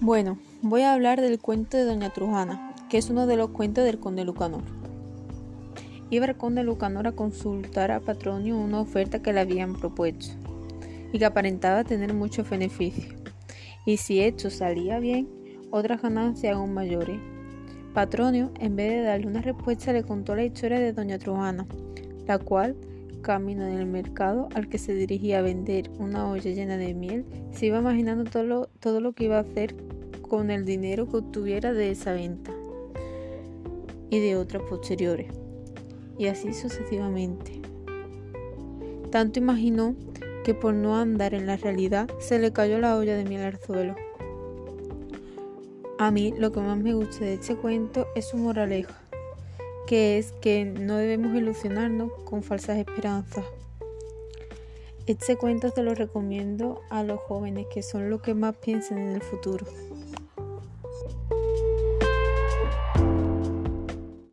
Bueno, voy a hablar del cuento de Doña Trujana, que es uno de los cuentos del conde Lucanor. Iba el conde Lucanor a consultar a Patronio una oferta que le habían propuesto y que aparentaba tener muchos beneficios. Y si esto salía bien, otras ganancias aún mayores. Patronio, en vez de darle una respuesta, le contó la historia de Doña Trujana, la cual camino en el mercado al que se dirigía a vender una olla llena de miel, se iba imaginando todo lo, todo lo que iba a hacer con el dinero que obtuviera de esa venta y de otras posteriores, y así sucesivamente. Tanto imaginó que por no andar en la realidad se le cayó la olla de miel al suelo. A mí lo que más me gusta de este cuento es su moraleja que es que no debemos ilusionarnos con falsas esperanzas. Este cuento te lo recomiendo a los jóvenes que son los que más piensan en el futuro.